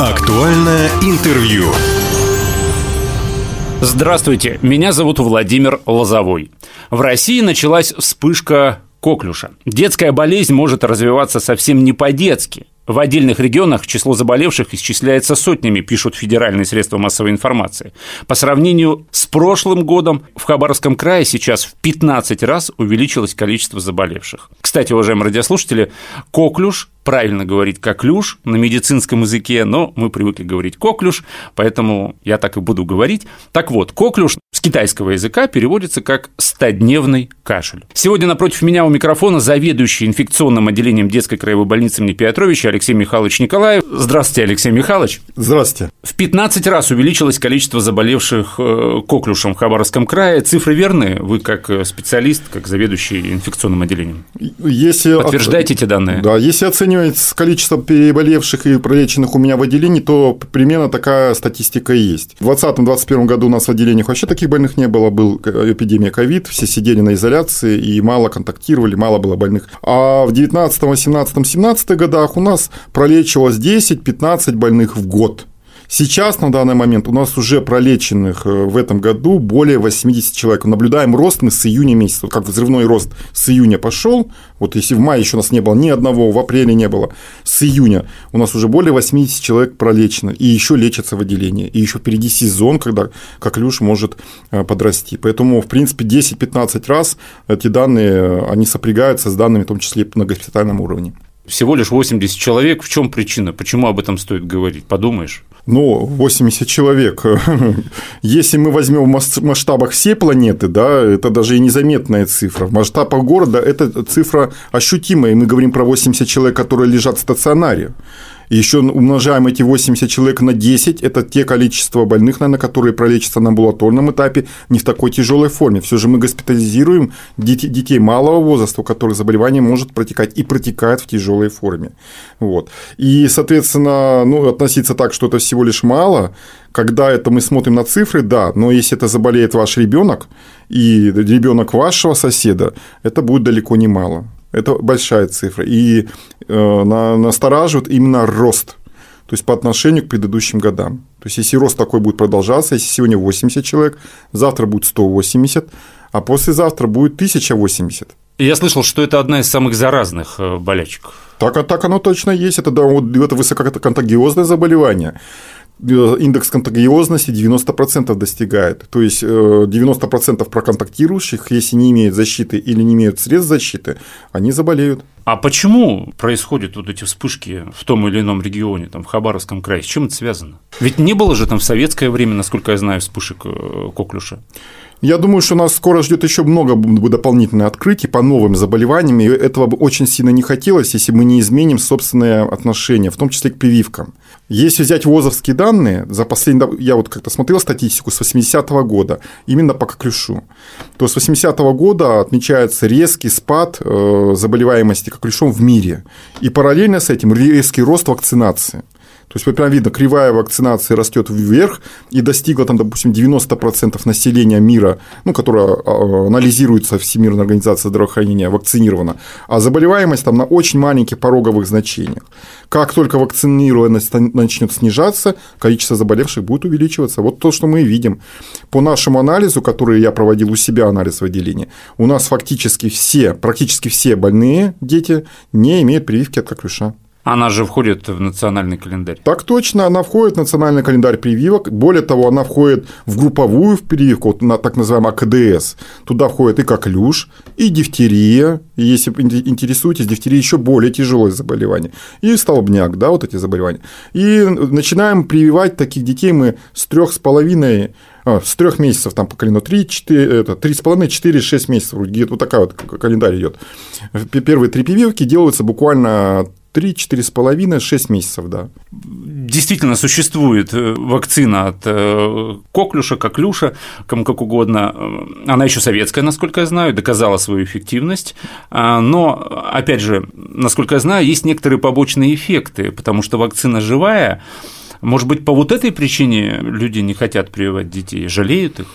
Актуальное интервью. Здравствуйте, меня зовут Владимир Лозовой. В России началась вспышка коклюша. Детская болезнь может развиваться совсем не по-детски. В отдельных регионах число заболевших исчисляется сотнями, пишут федеральные средства массовой информации. По сравнению с прошлым годом в Хабаровском крае сейчас в 15 раз увеличилось количество заболевших. Кстати, уважаемые радиослушатели, коклюш правильно говорить коклюш на медицинском языке, но мы привыкли говорить коклюш, поэтому я так и буду говорить. Так вот, коклюш с китайского языка переводится как «стодневный кашель». Сегодня напротив меня у микрофона заведующий инфекционным отделением детской краевой больницы имени Петровича Алексей Михайлович Николаев. Здравствуйте, Алексей Михайлович. Здравствуйте. В 15 раз увеличилось количество заболевших э, коклюшем в Хабаровском крае. Цифры верные? Вы как э, специалист, как заведующий инфекционным отделением. Если Подтверждаете эти данные? Да, если оценивать количество переболевших и пролеченных у меня в отделении, то примерно такая статистика и есть. В 2020-2021 году у нас в отделениях вообще таких больных не было, был эпидемия ковид, все сидели на изоляции и мало контактировали, мало было больных. А в 19, 18, 17 годах у нас пролечивалось 10-15 больных в год. Сейчас, на данный момент, у нас уже пролеченных э, в этом году более 80 человек. Наблюдаем рост мы с июня месяца. Как взрывной рост с июня пошел, вот если в мае еще у нас не было ни одного, в апреле не было, с июня у нас уже более 80 человек пролечено, и еще лечатся в отделении. И еще впереди сезон, когда коклюш может э, подрасти. Поэтому, в принципе, 10-15 раз эти данные, э, они сопрягаются с данными, в том числе на госпитальном уровне. Всего лишь 80 человек. В чем причина? Почему об этом стоит говорить? Подумаешь? Ну, 80 человек. Если мы возьмем в масштабах всей планеты, да, это даже и незаметная цифра. В масштабах города эта цифра ощутимая. И мы говорим про 80 человек, которые лежат в стационаре. Еще умножаем эти 80 человек на 10, это те количество больных, наверное, которые пролечатся на амбулаторном этапе не в такой тяжелой форме. Все же мы госпитализируем детей малого возраста, у которых заболевание может протекать и протекает в тяжелой форме. Вот. И, соответственно, ну, относиться так, что это всего лишь мало, когда это мы смотрим на цифры, да, но если это заболеет ваш ребенок и ребенок вашего соседа, это будет далеко не мало. Это большая цифра. И э, настораживает именно рост. То есть по отношению к предыдущим годам. То есть если рост такой будет продолжаться, если сегодня 80 человек, завтра будет 180, а послезавтра будет 1080. Я слышал, что это одна из самых заразных э, болячек. Так, так оно точно есть. Это, да, вот, это высококонтагиозное заболевание. Э, индекс контагиозности 90% достигает. То есть 90% э, проконтактирующих, если не имеют защиты или не имеют средств защиты, они заболеют. А почему происходят вот эти вспышки в том или ином регионе, там, в Хабаровском крае? С чем это связано? Ведь не было же там в советское время, насколько я знаю, вспышек э, коклюша. Я думаю, что нас скоро ждет еще много дополнительных открытий по новым заболеваниям, и этого бы очень сильно не хотелось, если мы не изменим собственные отношения, в том числе к прививкам. Если взять ВОЗовские данные, за последние, я вот как-то смотрел статистику с 80-го года, именно по коклюшу, то с 80-го года отмечается резкий спад э, заболеваемости коклюшом в мире, и параллельно с этим резкий рост вакцинации. То есть, прям видно, кривая вакцинации растет вверх и достигла, там, допустим, 90% населения мира, ну, которое а, анализируется Всемирной организацией здравоохранения, вакцинировано, а заболеваемость там на очень маленьких пороговых значениях. Как только вакцинированность начнет снижаться, количество заболевших будет увеличиваться. Вот то, что мы видим. По нашему анализу, который я проводил у себя анализ в отделении, у нас фактически все, практически все больные дети не имеют прививки от коклюша. Она же входит в национальный календарь. Так точно, она входит в национальный календарь прививок. Более того, она входит в групповую прививку, вот на так называемый АКДС. Туда входит и коклюш, и дифтерия. Если интересуетесь, дифтерия еще более тяжелое заболевание. И столбняк, да, вот эти заболевания. И начинаем прививать таких детей мы с трех с половиной а, с трех месяцев там по календарю 3, 4, это, 3,5, 4, 6 месяцев, где-то вот такая вот календарь идет. Первые три прививки делаются буквально 3, 4,5, 6 месяцев, да. Действительно, существует э, вакцина от э, коклюша, коклюша, кому как угодно. Она еще советская, насколько я знаю, доказала свою эффективность. А, но, опять же, насколько я знаю, есть некоторые побочные эффекты, потому что вакцина живая. Может быть, по вот этой причине люди не хотят прививать детей, жалеют их?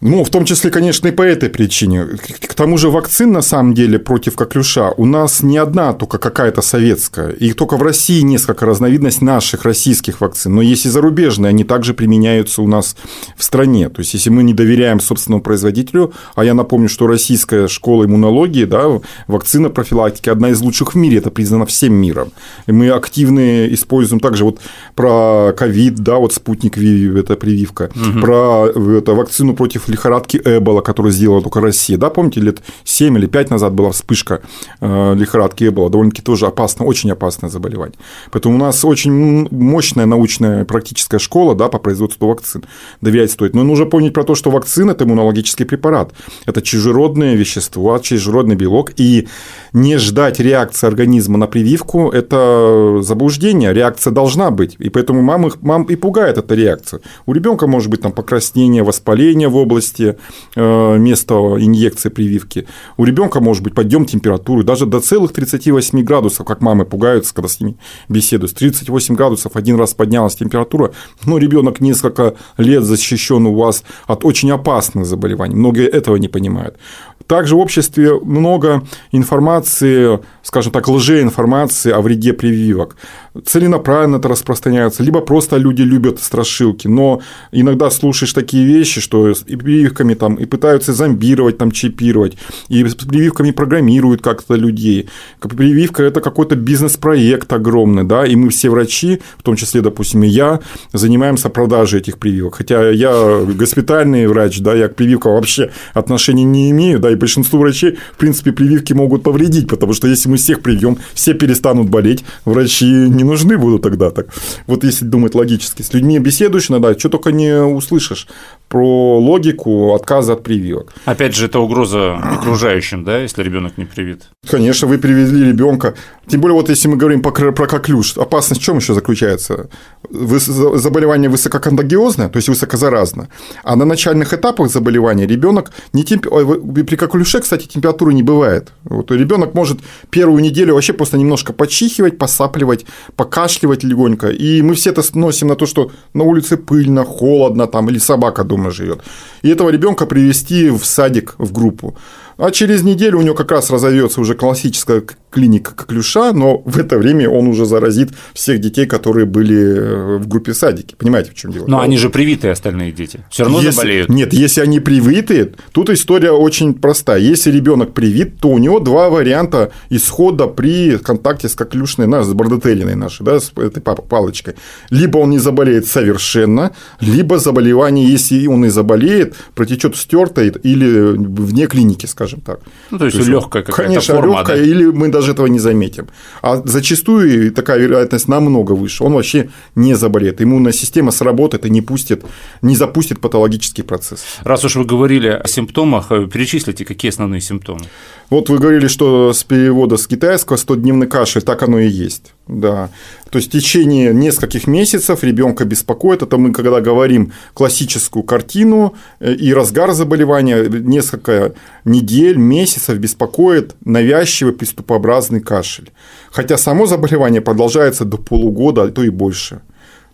Ну, в том числе, конечно, и по этой причине. К тому же вакцин, на самом деле, против коклюша у нас не одна только какая-то советская. И только в России несколько разновидностей наших российских вакцин. Но есть и зарубежные, они также применяются у нас в стране. То есть, если мы не доверяем собственному производителю, а я напомню, что российская школа иммунологии, да, вакцина профилактики одна из лучших в мире, это признано всем миром. И мы активно используем также вот про ковид, да, вот спутник это прививка, угу. про это, вакцину против лихорадки Эбола, которую сделала только Россия. Да, помните, лет 7 или 5 назад была вспышка э, лихорадки Эбола, довольно-таки тоже опасно, очень опасное заболевание. Поэтому у нас очень мощная научная практическая школа да, по производству вакцин. Доверять стоит. Но нужно помнить про то, что вакцина – это иммунологический препарат. Это чужеродное вещество, чужеродный белок. И не ждать реакции организма на прививку – это заблуждение. Реакция должна быть. И поэтому мам, мам и пугает эта реакция. У ребенка может быть там покраснение, воспаление в области области э, места инъекции прививки. У ребенка может быть подъем температуры даже до целых 38 градусов, как мамы пугаются, когда с ними беседуют. 38 градусов один раз поднялась температура, но ребенок несколько лет защищен у вас от очень опасных заболеваний. Многие этого не понимают. Также в обществе много информации, скажем так, лжеинформации о вреде прививок. Целенаправленно это распространяется, либо просто люди любят страшилки, но иногда слушаешь такие вещи, что прививками там и пытаются зомбировать, там чипировать, и с прививками программируют как-то людей. Прививка – это какой-то бизнес-проект огромный, да, и мы все врачи, в том числе, допустим, и я, занимаемся продажей этих прививок. Хотя я госпитальный врач, да, я к прививкам вообще отношения не имею, да, и большинству врачей, в принципе, прививки могут повредить, потому что если мы всех привьем, все перестанут болеть, врачи не нужны будут тогда так. Вот если думать логически, с людьми беседуешь иногда, что только не услышишь про логику отказа от прививок. Опять же, это угроза окружающим, да, если ребенок не привит? Конечно, вы привезли ребенка. Тем более, вот если мы говорим про коклюш, опасность в чем еще заключается? Заболевание высококонтагиозное, то есть высокозаразно. А на начальных этапах заболевания ребенок не темп... при коклюше, кстати, температуры не бывает. Вот ребенок может первую неделю вообще просто немножко почихивать, посапливать, покашливать легонько. И мы все это сносим на то, что на улице пыльно, холодно там, или собака дома дома живет. И этого ребенка привести в садик, в группу. А через неделю у него как раз разовьется уже классическая клиника коклюша, но в это время он уже заразит всех детей, которые были э, в группе садики. Понимаете, в чем дело? Но они же привитые остальные дети. Все равно если, заболеют. Нет, если они привитые, тут история очень простая. Если ребенок привит, то у него два варианта исхода при контакте с коклюшной, с бардотелиной нашей, да, с этой палочкой. Либо он не заболеет совершенно, либо заболевание, если он и заболеет, протечет в стертой или вне клиники, скажем так. Ну, то есть, то есть легкая какая-то конечно, форма, легкая, да? или мы даже этого не заметим. А зачастую такая вероятность намного выше. Он вообще не заболеет. Иммунная система сработает и не пустит, не запустит патологический процесс. Раз уж вы говорили о симптомах, э, перечислите, какие основные симптомы. Вот вы говорили, что с перевода с китайского 100-дневный кашель, так оно и есть. Да. То есть в течение нескольких месяцев ребенка беспокоит. Это мы когда говорим классическую картину э, и разгар заболевания, несколько недель, месяцев беспокоит навязчивый приступообразный кашель. Хотя само заболевание продолжается до полугода, а то и больше.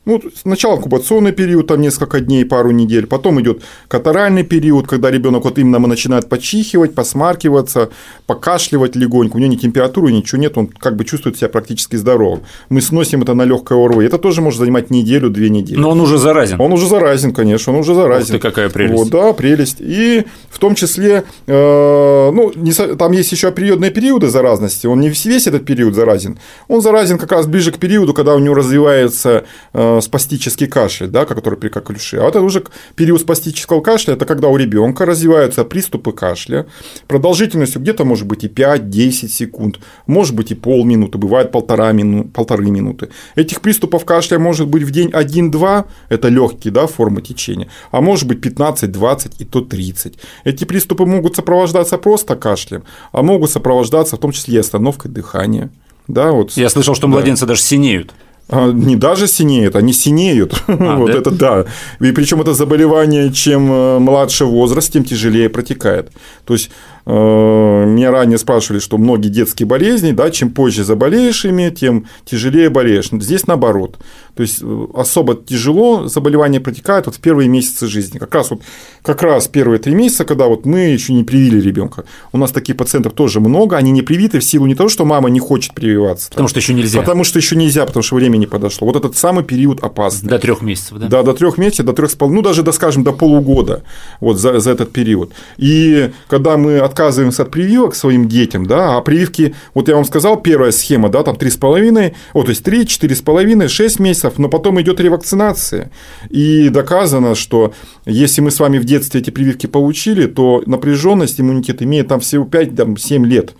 Ну, сначала инкубационный период, там несколько дней, пару недель, потом идет катаральный период, когда ребенок вот именно начинает почихивать, посмаркиваться, покашливать легонько, у него ни температуры, ничего нет, он как бы чувствует себя практически здоровым. Мы сносим это на легкое ОРВИ. Это тоже может занимать неделю, две недели. Но он уже заразен. Он уже заразен, конечно, он уже заразен. Ух ты, какая прелесть. Вот, да, прелесть. И в том числе, э, ну, не, там есть еще периодные периоды заразности, он не весь этот период заразен. Он заразен как раз ближе к периоду, когда у него развивается э, спастический кашель, да, который при коклюше. А это уже период спастического кашля, это когда у ребенка развиваются приступы кашля продолжительностью где-то может быть и 5-10 секунд, может быть и полминуты, бывает полтора мину, полторы минуты. Этих приступов кашля может быть в день 1-2, это легкие да, формы течения, а может быть 15-20 и то 30. Эти приступы могут сопровождаться просто кашлем, а могут сопровождаться в том числе и остановкой дыхания. Да, вот. Я слышал, что младенцы да. даже синеют. А, не даже синеют, они синеют. А, вот да? это да. И причем это заболевание, чем э, младше возраст, тем тяжелее протекает. То есть меня ранее спрашивали, что многие детские болезни, да, чем позже заболеешь ими, тем тяжелее болеешь. Здесь наоборот. То есть э, особо тяжело заболевание протекает вот в первые месяцы жизни. Как раз вот как раз первые три месяца, когда вот мы еще не привили ребенка. У нас таких пациентов тоже много, они не привиты в силу не того, что мама не хочет прививаться. Потому что еще нельзя. Потому что еще нельзя, потому что время не подошло. Вот этот самый период опасный. До трех месяцев, да? Да, до трех месяцев, до трех с ну даже, до, скажем, до полугода вот за, за этот период. И когда мы отказываемся от прививок своим детям, да, а прививки, вот я вам сказал, первая схема, да, там три с половиной, о, то есть три, четыре с половиной, шесть месяцев, но потом идет ревакцинация. И доказано, что если мы с вами в детстве эти прививки получили, то напряженность иммунитета имеет там всего 5-7 лет.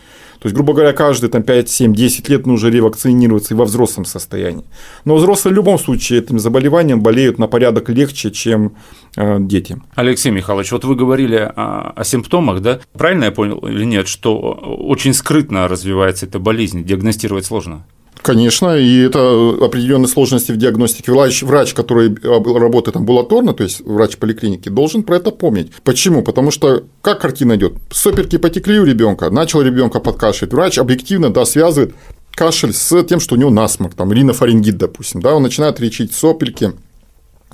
То есть, грубо говоря, каждые там, 5, 7, 10 лет нужно ревакцинироваться и во взрослом состоянии. Но взрослые в любом случае этим заболеванием болеют на порядок легче, чем э, дети. Алексей Михайлович, вот вы говорили о, о симптомах, да? Правильно я понял или нет, что очень скрытно развивается эта болезнь, диагностировать сложно? Конечно, и это определенные сложности в диагностике. Врач, врач, который работает амбулаторно, то есть врач поликлиники, должен про это помнить. Почему? Потому что как картина идет? Соперки потекли у ребенка, начал ребенка подкашивать. Врач объективно да, связывает кашель с тем, что у него насморк, там, ринофарингит, допустим, да, он начинает лечить сопельки,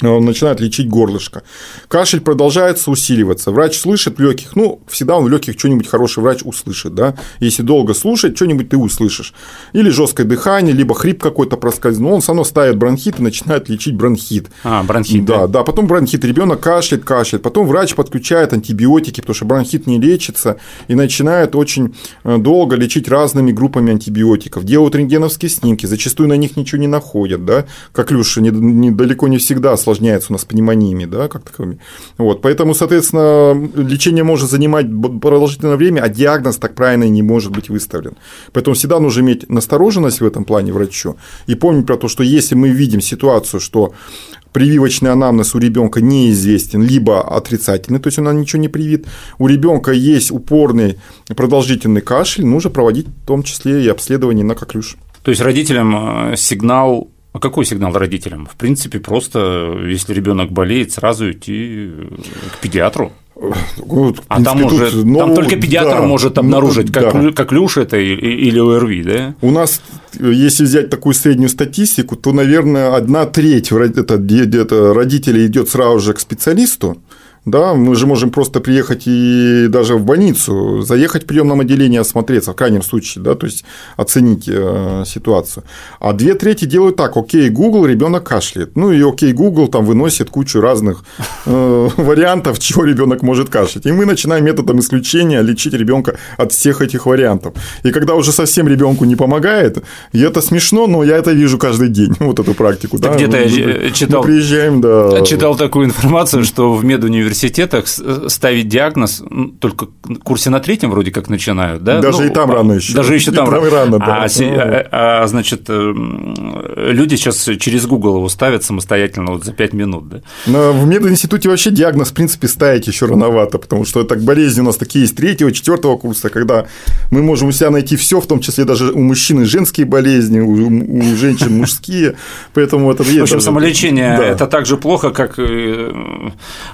он начинает лечить горлышко. Кашель продолжается усиливаться. Врач слышит легких, ну, всегда он в легких что-нибудь хороший врач услышит, да. Если долго слушать, что-нибудь ты услышишь. Или жесткое дыхание, либо хрип какой-то проскользнул, он все равно ставит бронхит и начинает лечить бронхит. А, бронхит. Да, да, да. Потом бронхит, ребенок кашляет, кашляет. Потом врач подключает антибиотики, потому что бронхит не лечится, и начинает очень э, долго лечить разными группами антибиотиков. Делают рентгеновские снимки, зачастую на них ничего не находят, да. Как Люша, недалеко не всегда осложняется у нас пневмониями, да, как таковыми. Вот, поэтому, соответственно, лечение может занимать продолжительное время, а диагноз так правильно не может быть выставлен. Поэтому всегда нужно иметь настороженность в этом плане врачу и помнить про то, что если мы видим ситуацию, что прививочный анамнез у ребенка неизвестен, либо отрицательный, то есть он ничего не привит, у ребенка есть упорный продолжительный кашель, нужно проводить в том числе и обследование на коклюш. То есть родителям э, сигнал а какой сигнал родителям? В принципе, просто если ребенок болеет, сразу идти к педиатру. Ну, а принципе, там уже ну, там только педиатр да, может ну, обнаружить, ну, как, да. как люш это или ОРВИ, да? У нас, если взять такую среднюю статистику, то, наверное, одна треть это, это родителей идет сразу же к специалисту, да, мы же можем просто приехать и даже в больницу, заехать в приемном отделении, осмотреться, в крайнем случае, да, то есть оценить э, ситуацию. А две трети делают так, окей, Google, ребенок кашляет. Ну и окей, Google там выносит кучу разных э, вариантов, чего ребенок может кашлять. И мы начинаем методом исключения лечить ребенка от всех этих вариантов. И когда уже совсем ребенку не помогает, и это смешно, но я это вижу каждый день, вот эту практику. Да, где-то я читал, мы приезжаем, да. читал такую информацию, что в медуниверситете университетах э, ставить диагноз только в курсе на третьем вроде как начинают, да? Даже ну, и там рано еще. Даже еще там, там рано. Да. А, а, а, значит, э, люди сейчас через Google его ставят самостоятельно вот за 5 минут, да? Но в мединституте вообще диагноз, в принципе, ставить еще рановато, потому что так болезни у нас такие есть третьего, четвертого курса, когда мы можем у себя найти все, в том числе даже у мужчин женские болезни, у, у женщин мужские, поэтому это. В общем, самолечение это так же плохо, как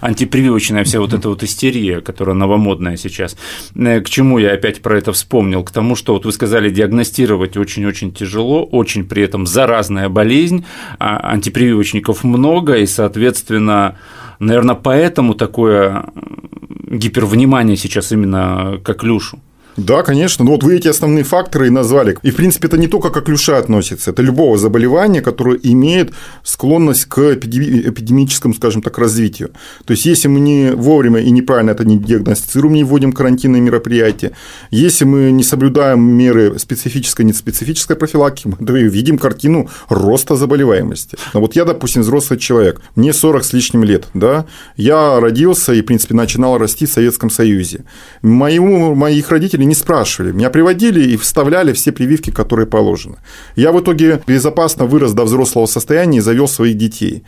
антипрививочное прививочная вся вот эта вот истерия, которая новомодная сейчас. Э, к чему я опять про это вспомнил? К тому, что вот вы сказали, диагностировать очень-очень тяжело, очень при этом заразная болезнь, а антипрививочников много, и, соответственно, наверное, поэтому такое гипервнимание сейчас именно к оклюшу. Да, конечно. Ну вот вы эти основные факторы и назвали. И, в принципе, это не только к оклюша относится, это любого заболевания, которое имеет склонность к эпидемическому, скажем так, развитию. То есть, если мы не вовремя и неправильно это не диагностицируем, не вводим карантинные мероприятия, если мы не соблюдаем меры специфической, не специфической профилактики, мы видим картину роста заболеваемости. Но вот я, допустим, взрослый человек, мне 40 с лишним лет, да, я родился и, в принципе, начинал расти в Советском Союзе. Моему, моих родителей не спрашивали. Меня приводили и вставляли все прививки, которые положены. Я в итоге безопасно вырос до взрослого состояния и завел своих детей.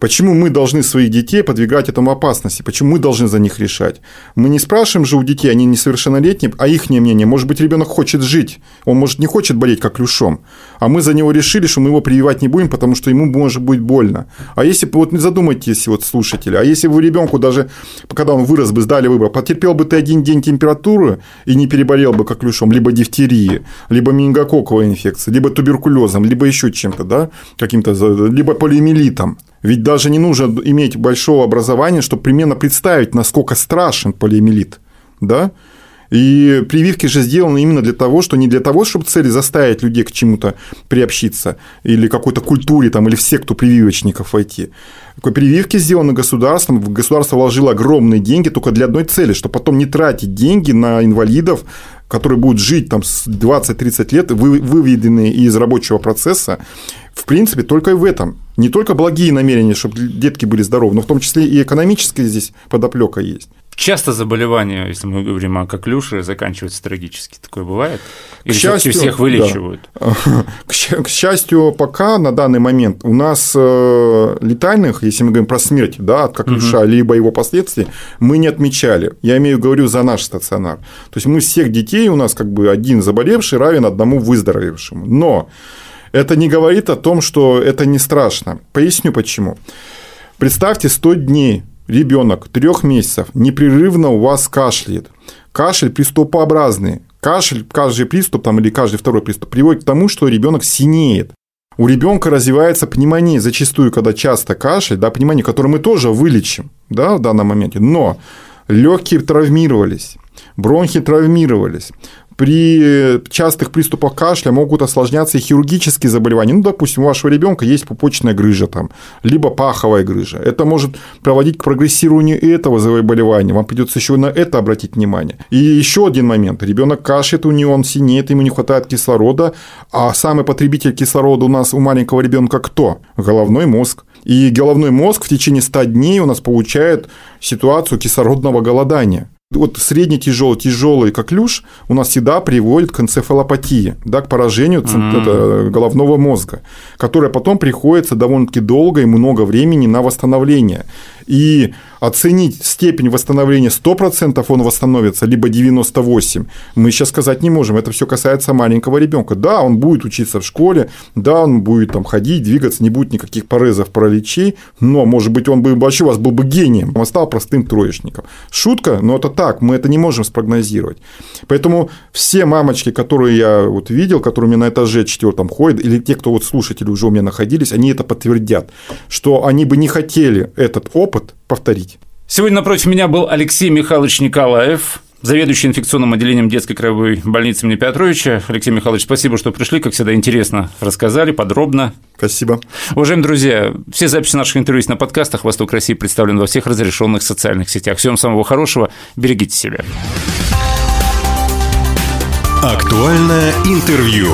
Почему мы должны своих детей подвигать этому опасности? Почему мы должны за них решать? Мы не спрашиваем же у детей, они несовершеннолетние, а их мнение. Может быть, ребенок хочет жить, он, может, не хочет болеть как клюшом, а мы за него решили, что мы его прививать не будем, потому что ему может быть больно. А если вот задумайтесь, вот слушатели, а если бы ребенку даже, когда он вырос бы, сдали выбор, потерпел бы ты один день температуру и не переболел бы как клюшом, либо дифтерии, либо менингококковой инфекцией, либо туберкулезом, либо еще чем-то, да, каким-то, либо полиомиелитом. Ведь даже не нужно иметь большого образования, чтобы примерно представить, насколько страшен полиомиелит, да, и прививки же сделаны именно для того, что не для того, чтобы цели заставить людей к чему-то приобщиться или какой-то культуре там, или в секту прививочников войти. Прививки сделаны государством, государство вложило огромные деньги только для одной цели, чтобы потом не тратить деньги на инвалидов, которые будут жить там с 20-30 лет, выведенные из рабочего процесса, в принципе, только и в этом. Не только благие намерения, чтобы детки были здоровы, но в том числе и экономическая здесь подоплека есть. Часто заболевания, если мы говорим о коклюше, заканчиваются трагически. Такое бывает? Или к счастью, всех вылечивают? Да. К счастью, пока на данный момент у нас э, летальных, если мы говорим про смерть да, от коклюша, угу. либо его последствий, мы не отмечали. Я имею в виду за наш стационар. То есть мы всех детей у нас как бы один заболевший равен одному выздоровевшему. Но это не говорит о том, что это не страшно. Поясню почему. Представьте 100 дней ребенок трех месяцев непрерывно у вас кашляет. Кашель приступообразный. Кашель, каждый приступ там, или каждый второй приступ приводит к тому, что ребенок синеет. У ребенка развивается пневмония, зачастую, когда часто кашель, да, пневмония, которую мы тоже вылечим да, в данном моменте. Но легкие травмировались, бронхи травмировались, при частых приступах кашля могут осложняться и хирургические заболевания. Ну, допустим, у вашего ребенка есть пупочная грыжа там, либо паховая грыжа. Это может проводить к прогрессированию этого заболевания. Вам придется еще на это обратить внимание. И еще один момент. Ребенок кашляет, у него он синеет, ему не хватает кислорода. А самый потребитель кислорода у нас у маленького ребенка кто? Головной мозг. И головной мозг в течение 100 дней у нас получает ситуацию кислородного голодания. Вот средний тяжелый, тяжелый коклюш у нас всегда приводит к энцефалопатии, да, к поражению mm-hmm. головного мозга, которое потом приходится довольно-таки долго и много времени на восстановление. И оценить степень восстановления 100% он восстановится, либо 98%, мы сейчас сказать не можем. Это все касается маленького ребенка. Да, он будет учиться в школе, да, он будет там ходить, двигаться, не будет никаких порезов, параличей, но, может быть, он бы вообще у вас был бы гением, он стал простым троечником. Шутка, но это так, мы это не можем спрогнозировать. Поэтому все мамочки, которые я вот видел, которые у меня на этаже четвертом ходят, или те, кто вот слушатели уже у меня находились, они это подтвердят, что они бы не хотели этот опыт повторить. Сегодня напротив меня был Алексей Михайлович Николаев, заведующий инфекционным отделением детской краевой больницы имени Петровича. Алексей Михайлович, спасибо, что пришли. Как всегда, интересно рассказали, подробно. Спасибо. Уважаемые друзья, все записи наших интервью есть на подкастах. «Восток России» представлен во всех разрешенных социальных сетях. Всем самого хорошего. Берегите себя. Актуальное интервью.